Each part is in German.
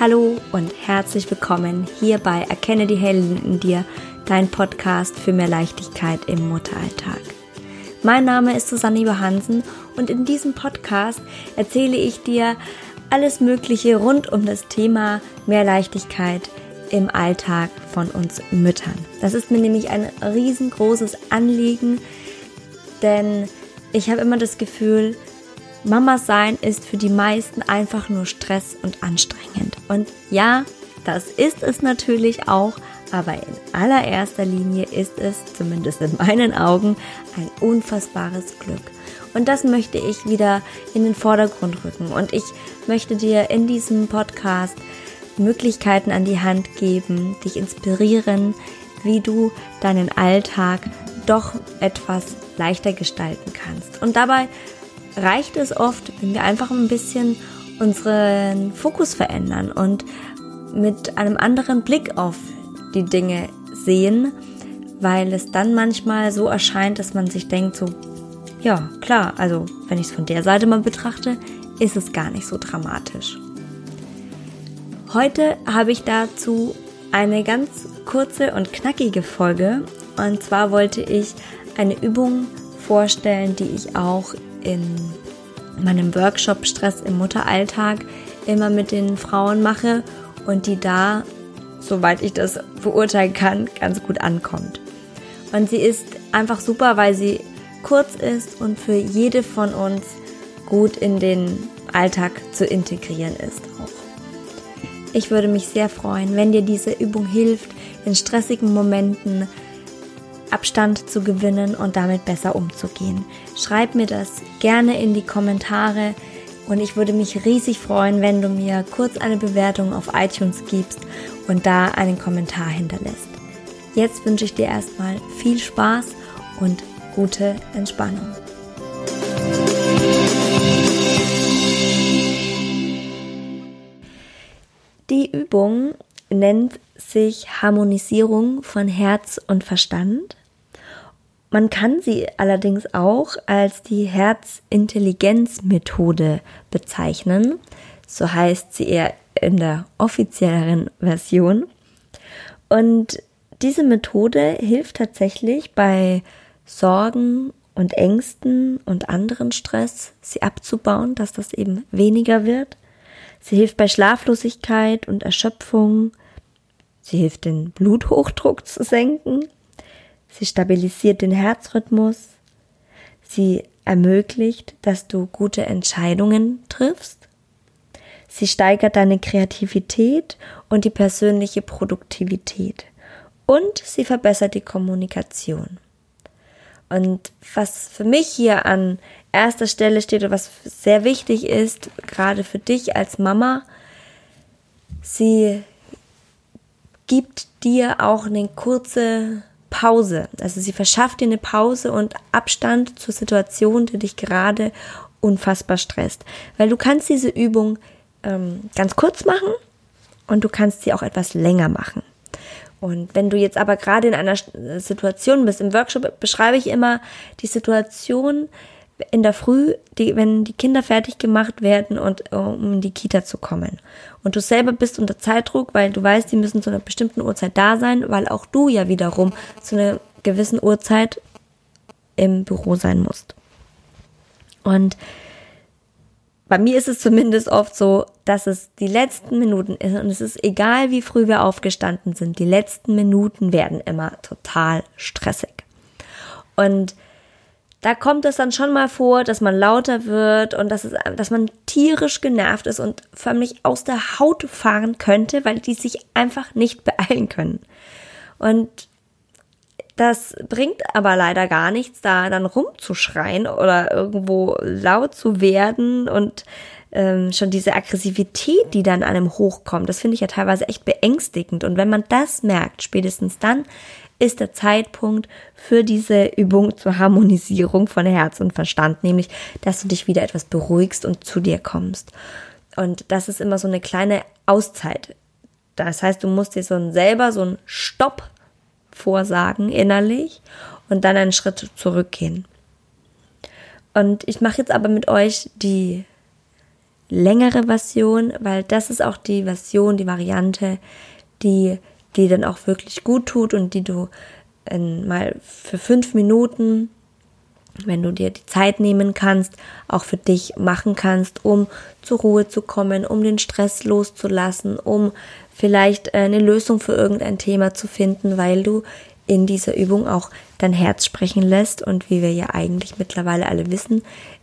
Hallo und herzlich willkommen hier bei Erkenne die Helden in dir, dein Podcast für mehr Leichtigkeit im Mutteralltag. Mein Name ist Susanne Johansen und in diesem Podcast erzähle ich dir alles Mögliche rund um das Thema mehr Leichtigkeit im Alltag von uns Müttern. Das ist mir nämlich ein riesengroßes Anliegen, denn ich habe immer das Gefühl, Mama sein ist für die meisten einfach nur Stress und anstrengend. Und ja, das ist es natürlich auch, aber in allererster Linie ist es, zumindest in meinen Augen, ein unfassbares Glück. Und das möchte ich wieder in den Vordergrund rücken. Und ich möchte dir in diesem Podcast Möglichkeiten an die Hand geben, dich inspirieren, wie du deinen Alltag doch etwas leichter gestalten kannst. Und dabei reicht es oft, wenn wir einfach ein bisschen unseren Fokus verändern und mit einem anderen Blick auf die Dinge sehen, weil es dann manchmal so erscheint, dass man sich denkt, so, ja, klar, also wenn ich es von der Seite mal betrachte, ist es gar nicht so dramatisch. Heute habe ich dazu eine ganz kurze und knackige Folge. Und zwar wollte ich eine Übung vorstellen, die ich auch in meinem Workshop Stress im Mutteralltag immer mit den Frauen mache und die da, soweit ich das beurteilen kann, ganz gut ankommt. Und sie ist einfach super, weil sie kurz ist und für jede von uns gut in den Alltag zu integrieren ist auch. Ich würde mich sehr freuen, wenn dir diese Übung hilft, in stressigen Momenten Abstand zu gewinnen und damit besser umzugehen. Schreib mir das gerne in die Kommentare und ich würde mich riesig freuen, wenn du mir kurz eine Bewertung auf iTunes gibst und da einen Kommentar hinterlässt. Jetzt wünsche ich dir erstmal viel Spaß und gute Entspannung. Die Übung nennt sich Harmonisierung von Herz und Verstand man kann sie allerdings auch als die Herzintelligenzmethode bezeichnen. So heißt sie eher in der offizielleren Version. Und diese Methode hilft tatsächlich bei Sorgen und Ängsten und anderen Stress, sie abzubauen, dass das eben weniger wird. Sie hilft bei Schlaflosigkeit und Erschöpfung. Sie hilft den Bluthochdruck zu senken sie stabilisiert den Herzrhythmus, sie ermöglicht, dass du gute Entscheidungen triffst, sie steigert deine Kreativität und die persönliche Produktivität. Und sie verbessert die Kommunikation. Und was für mich hier an erster Stelle steht und was sehr wichtig ist, gerade für dich als Mama, sie gibt dir auch eine kurze Pause. Also sie verschafft dir eine Pause und Abstand zur Situation, die dich gerade unfassbar stresst. Weil du kannst diese Übung ähm, ganz kurz machen und du kannst sie auch etwas länger machen. Und wenn du jetzt aber gerade in einer Situation bist, im Workshop beschreibe ich immer die Situation, in der Früh, die, wenn die Kinder fertig gemacht werden und um in die Kita zu kommen. Und du selber bist unter Zeitdruck, weil du weißt, die müssen zu einer bestimmten Uhrzeit da sein, weil auch du ja wiederum zu einer gewissen Uhrzeit im Büro sein musst. Und bei mir ist es zumindest oft so, dass es die letzten Minuten ist und es ist egal, wie früh wir aufgestanden sind, die letzten Minuten werden immer total stressig. Und da kommt es dann schon mal vor, dass man lauter wird und dass, es, dass man tierisch genervt ist und förmlich aus der Haut fahren könnte, weil die sich einfach nicht beeilen können. Und das bringt aber leider gar nichts, da dann rumzuschreien oder irgendwo laut zu werden und ähm, schon diese Aggressivität, die dann einem hochkommt, das finde ich ja teilweise echt beängstigend. Und wenn man das merkt, spätestens dann ist der Zeitpunkt für diese Übung zur Harmonisierung von Herz und Verstand, nämlich, dass du dich wieder etwas beruhigst und zu dir kommst. Und das ist immer so eine kleine Auszeit. Das heißt, du musst dir so ein, selber so einen Stopp vorsagen innerlich und dann einen Schritt zurückgehen. Und ich mache jetzt aber mit euch die längere Version, weil das ist auch die Version, die Variante, die dir dann auch wirklich gut tut und die du in, mal für fünf Minuten, wenn du dir die Zeit nehmen kannst, auch für dich machen kannst, um zur Ruhe zu kommen, um den Stress loszulassen, um vielleicht eine Lösung für irgendein Thema zu finden, weil du in dieser Übung auch dein Herz sprechen lässt. Und wie wir ja eigentlich mittlerweile alle wissen,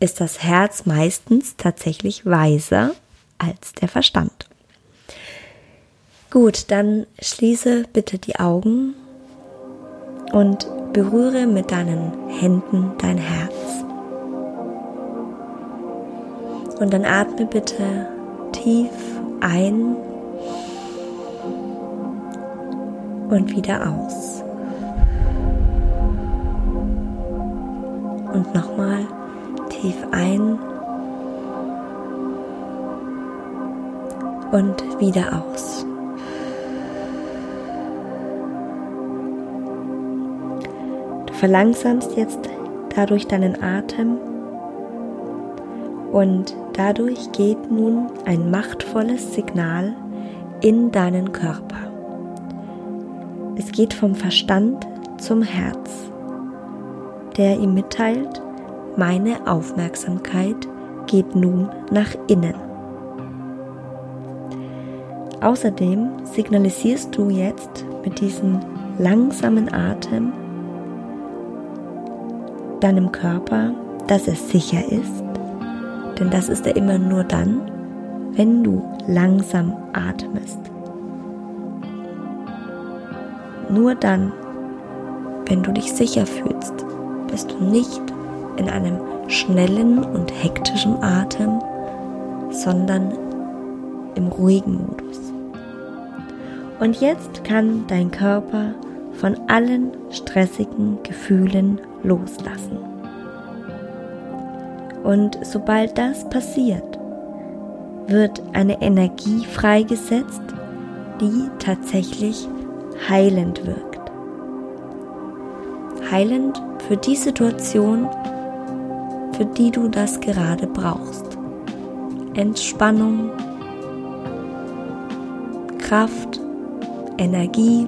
ist das Herz meistens tatsächlich weiser als der Verstand. Gut, dann schließe bitte die Augen und berühre mit deinen Händen dein Herz. Und dann atme bitte tief ein und wieder aus. Und nochmal tief ein und wieder aus. Verlangsamst jetzt dadurch deinen Atem und dadurch geht nun ein machtvolles Signal in deinen Körper. Es geht vom Verstand zum Herz, der ihm mitteilt, meine Aufmerksamkeit geht nun nach innen. Außerdem signalisierst du jetzt mit diesem langsamen Atem deinem Körper, dass er sicher ist, denn das ist er immer nur dann, wenn du langsam atmest. Nur dann, wenn du dich sicher fühlst, bist du nicht in einem schnellen und hektischen Atem, sondern im ruhigen Modus. Und jetzt kann dein Körper von allen stressigen Gefühlen loslassen. Und sobald das passiert, wird eine Energie freigesetzt, die tatsächlich heilend wirkt. Heilend für die Situation, für die du das gerade brauchst. Entspannung, Kraft, Energie.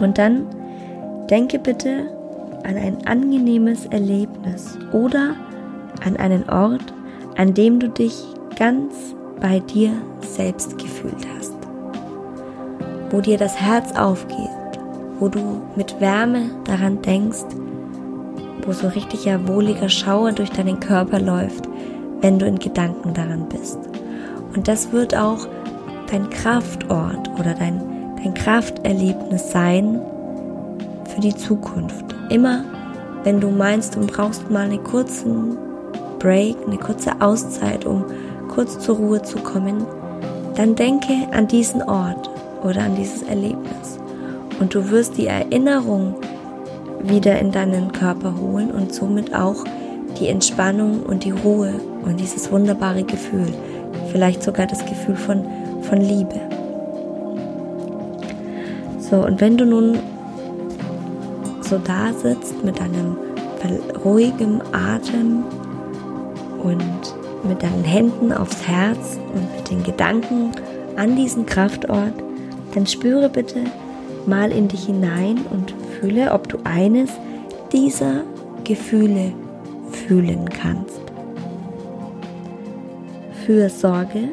Und dann denke bitte an ein angenehmes Erlebnis oder an einen Ort, an dem du dich ganz bei dir selbst gefühlt hast, wo dir das Herz aufgeht, wo du mit Wärme daran denkst, wo so richtiger wohliger Schauer durch deinen Körper läuft, wenn du in Gedanken daran bist. Und das wird auch dein Kraftort oder dein, dein Krafterlebnis sein für die Zukunft. Immer wenn du meinst, du brauchst mal einen kurzen Break, eine kurze Auszeit, um kurz zur Ruhe zu kommen, dann denke an diesen Ort oder an dieses Erlebnis und du wirst die Erinnerung wieder in deinen Körper holen und somit auch die Entspannung und die Ruhe und dieses wunderbare Gefühl, vielleicht sogar das Gefühl von, von Liebe. So, und wenn du nun so da sitzt mit deinem ruhigen Atem und mit deinen Händen aufs Herz und mit den Gedanken an diesen Kraftort, dann spüre bitte, mal in dich hinein und fühle, ob du eines dieser Gefühle fühlen kannst. Fürsorge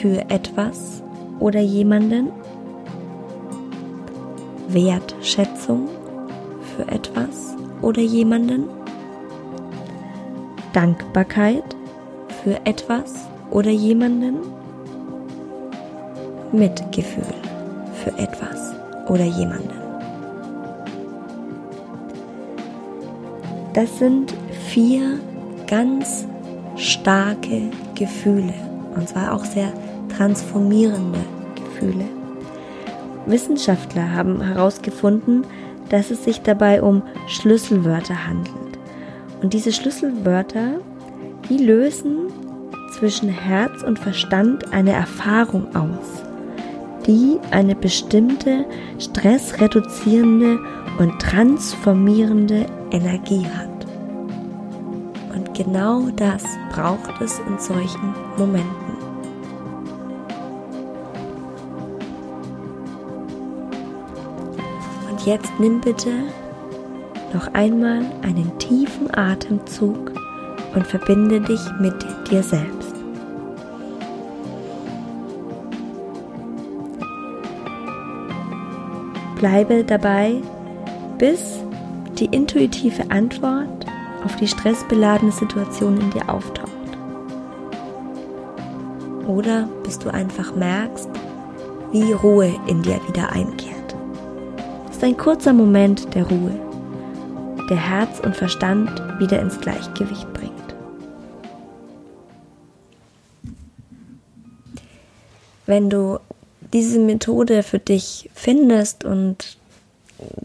für etwas oder jemanden, Wertschätzung für etwas oder jemanden, Dankbarkeit für etwas oder jemanden, Mitgefühl für etwas oder jemanden. Das sind vier ganz starke Gefühle und zwar auch sehr transformierende Gefühle. Wissenschaftler haben herausgefunden, dass es sich dabei um Schlüsselwörter handelt. Und diese Schlüsselwörter, die lösen zwischen Herz und Verstand eine Erfahrung aus die eine bestimmte stressreduzierende und transformierende Energie hat. genau das braucht es in solchen Momenten. Und jetzt nimm bitte noch einmal einen tiefen Atemzug und verbinde dich mit dir selbst. Bleibe dabei, bis die intuitive Antwort auf die stressbeladene Situation in dir auftaucht. Oder bis du einfach merkst, wie Ruhe in dir wieder einkehrt. Ist ein kurzer Moment der Ruhe, der Herz und Verstand wieder ins Gleichgewicht bringt. Wenn du diese Methode für dich findest und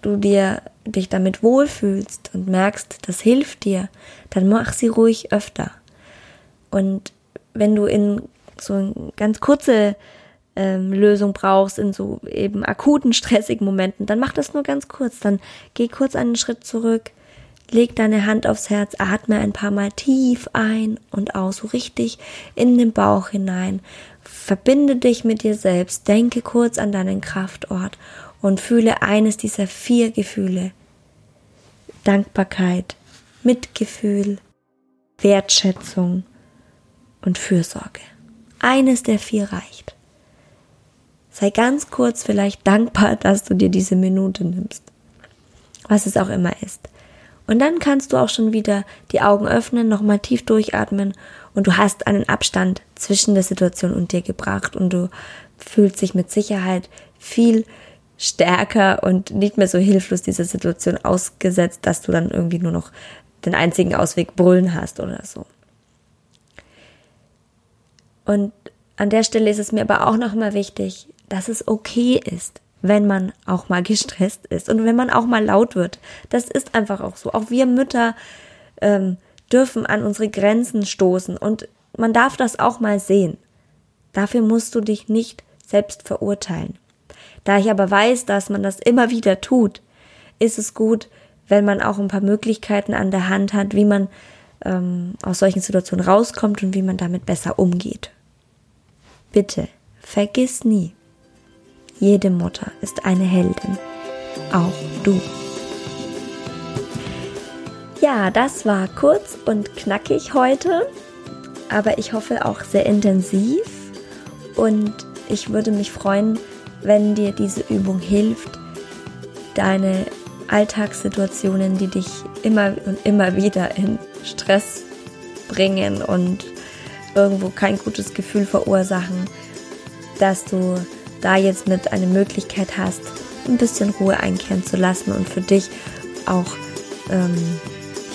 du dir dich damit wohlfühlst und merkst, das hilft dir, dann mach sie ruhig öfter. Und wenn du in so ganz kurze ähm, Lösung brauchst, in so eben akuten, stressigen Momenten, dann mach das nur ganz kurz. Dann geh kurz einen Schritt zurück, leg deine Hand aufs Herz, atme ein paar Mal tief ein und aus, so richtig in den Bauch hinein. Verbinde dich mit dir selbst, denke kurz an deinen Kraftort und fühle eines dieser vier Gefühle. Dankbarkeit, Mitgefühl, Wertschätzung und Fürsorge. Eines der vier reicht. Sei ganz kurz vielleicht dankbar, dass du dir diese Minute nimmst. Was es auch immer ist. Und dann kannst du auch schon wieder die Augen öffnen, nochmal tief durchatmen und du hast einen Abstand zwischen der Situation und dir gebracht und du fühlst dich mit Sicherheit viel stärker und nicht mehr so hilflos dieser Situation ausgesetzt, dass du dann irgendwie nur noch den einzigen Ausweg brüllen hast oder so. Und an der Stelle ist es mir aber auch nochmal wichtig, dass es okay ist, wenn man auch mal gestresst ist und wenn man auch mal laut wird. Das ist einfach auch so. Auch wir Mütter ähm, dürfen an unsere Grenzen stoßen und man darf das auch mal sehen. Dafür musst du dich nicht selbst verurteilen. Da ich aber weiß, dass man das immer wieder tut, ist es gut, wenn man auch ein paar Möglichkeiten an der Hand hat, wie man ähm, aus solchen Situationen rauskommt und wie man damit besser umgeht. Bitte, vergiss nie, jede Mutter ist eine Heldin, auch du. Ja, das war kurz und knackig heute, aber ich hoffe auch sehr intensiv und ich würde mich freuen, wenn dir diese Übung hilft, deine Alltagssituationen, die dich immer und immer wieder in Stress bringen und irgendwo kein gutes Gefühl verursachen, dass du da jetzt mit eine Möglichkeit hast, ein bisschen Ruhe einkehren zu lassen und für dich auch ähm,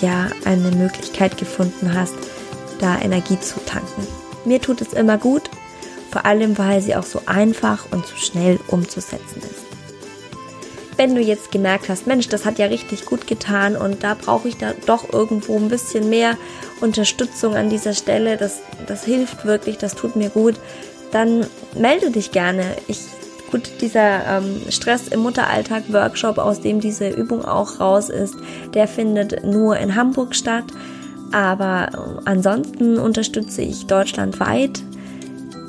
ja eine Möglichkeit gefunden hast, da Energie zu tanken. Mir tut es immer gut, vor allem weil sie auch so einfach und so schnell umzusetzen ist. Wenn du jetzt gemerkt hast, Mensch, das hat ja richtig gut getan und da brauche ich da doch irgendwo ein bisschen mehr Unterstützung an dieser Stelle, das, das hilft wirklich, das tut mir gut, dann melde dich gerne. Ich, gut, dieser ähm, Stress im Mutteralltag Workshop, aus dem diese Übung auch raus ist, der findet nur in Hamburg statt. Aber äh, ansonsten unterstütze ich deutschlandweit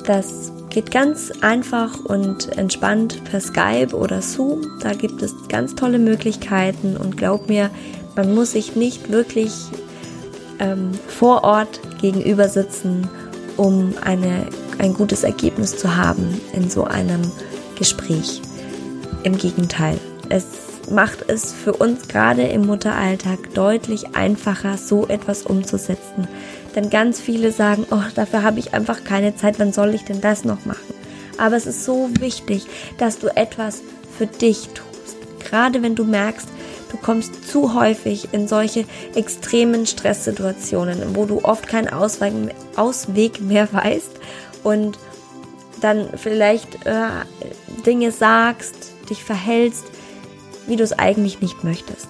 das geht ganz einfach und entspannt per Skype oder Zoom. Da gibt es ganz tolle Möglichkeiten und glaub mir, man muss sich nicht wirklich ähm, vor Ort gegenüber sitzen, um eine, ein gutes Ergebnis zu haben in so einem Gespräch. Im Gegenteil, es macht es für uns gerade im Mutteralltag deutlich einfacher, so etwas umzusetzen. Denn ganz viele sagen, oh, dafür habe ich einfach keine Zeit, wann soll ich denn das noch machen? Aber es ist so wichtig, dass du etwas für dich tust. Gerade wenn du merkst, du kommst zu häufig in solche extremen Stresssituationen, wo du oft keinen Ausweg mehr weißt und dann vielleicht äh, Dinge sagst, dich verhältst, wie du es eigentlich nicht möchtest.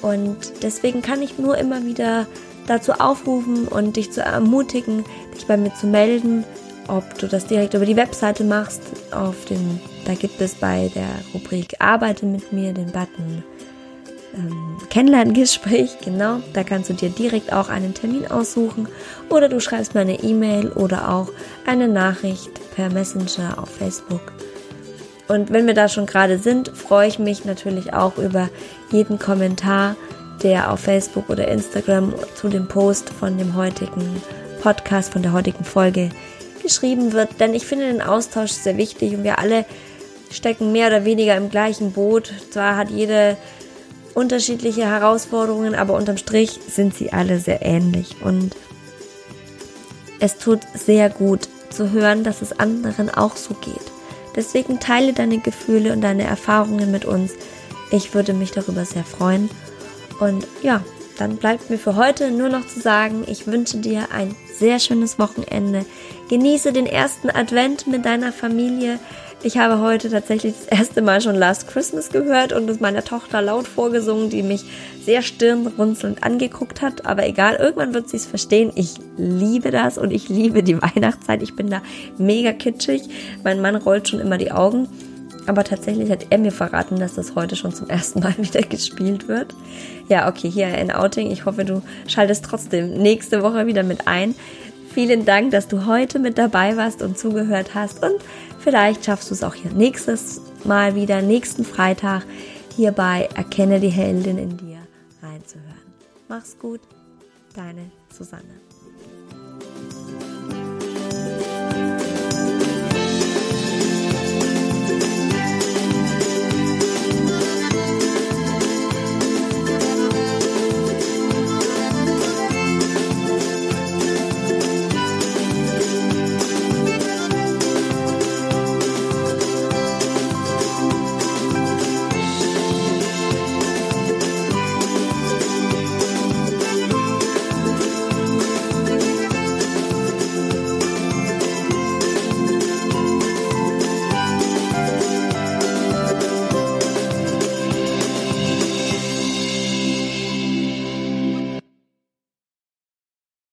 Und deswegen kann ich nur immer wieder dazu aufrufen und dich zu ermutigen, dich bei mir zu melden, ob du das direkt über die Webseite machst. Auf den, da gibt es bei der Rubrik Arbeite mit mir den Button ähm, Kennenlerngespräch, genau. Da kannst du dir direkt auch einen Termin aussuchen oder du schreibst mir eine E-Mail oder auch eine Nachricht per Messenger auf Facebook. Und wenn wir da schon gerade sind, freue ich mich natürlich auch über jeden Kommentar, der auf Facebook oder Instagram zu dem Post von dem heutigen Podcast, von der heutigen Folge geschrieben wird. Denn ich finde den Austausch sehr wichtig und wir alle stecken mehr oder weniger im gleichen Boot. Zwar hat jede unterschiedliche Herausforderungen, aber unterm Strich sind sie alle sehr ähnlich. Und es tut sehr gut zu hören, dass es anderen auch so geht. Deswegen teile deine Gefühle und deine Erfahrungen mit uns. Ich würde mich darüber sehr freuen. Und ja, dann bleibt mir für heute nur noch zu sagen, ich wünsche dir ein sehr schönes Wochenende. Genieße den ersten Advent mit deiner Familie. Ich habe heute tatsächlich das erste Mal schon Last Christmas gehört und es meiner Tochter laut vorgesungen, die mich sehr stirnrunzelnd angeguckt hat. Aber egal, irgendwann wird sie es verstehen. Ich liebe das und ich liebe die Weihnachtszeit. Ich bin da mega kitschig. Mein Mann rollt schon immer die Augen. Aber tatsächlich hat er mir verraten, dass das heute schon zum ersten Mal wieder gespielt wird. Ja, okay, hier ein Outing. Ich hoffe, du schaltest trotzdem nächste Woche wieder mit ein. Vielen Dank, dass du heute mit dabei warst und zugehört hast. Und vielleicht schaffst du es auch hier nächstes Mal wieder, nächsten Freitag, hierbei Erkenne die Heldin in dir reinzuhören. Mach's gut, deine Susanne.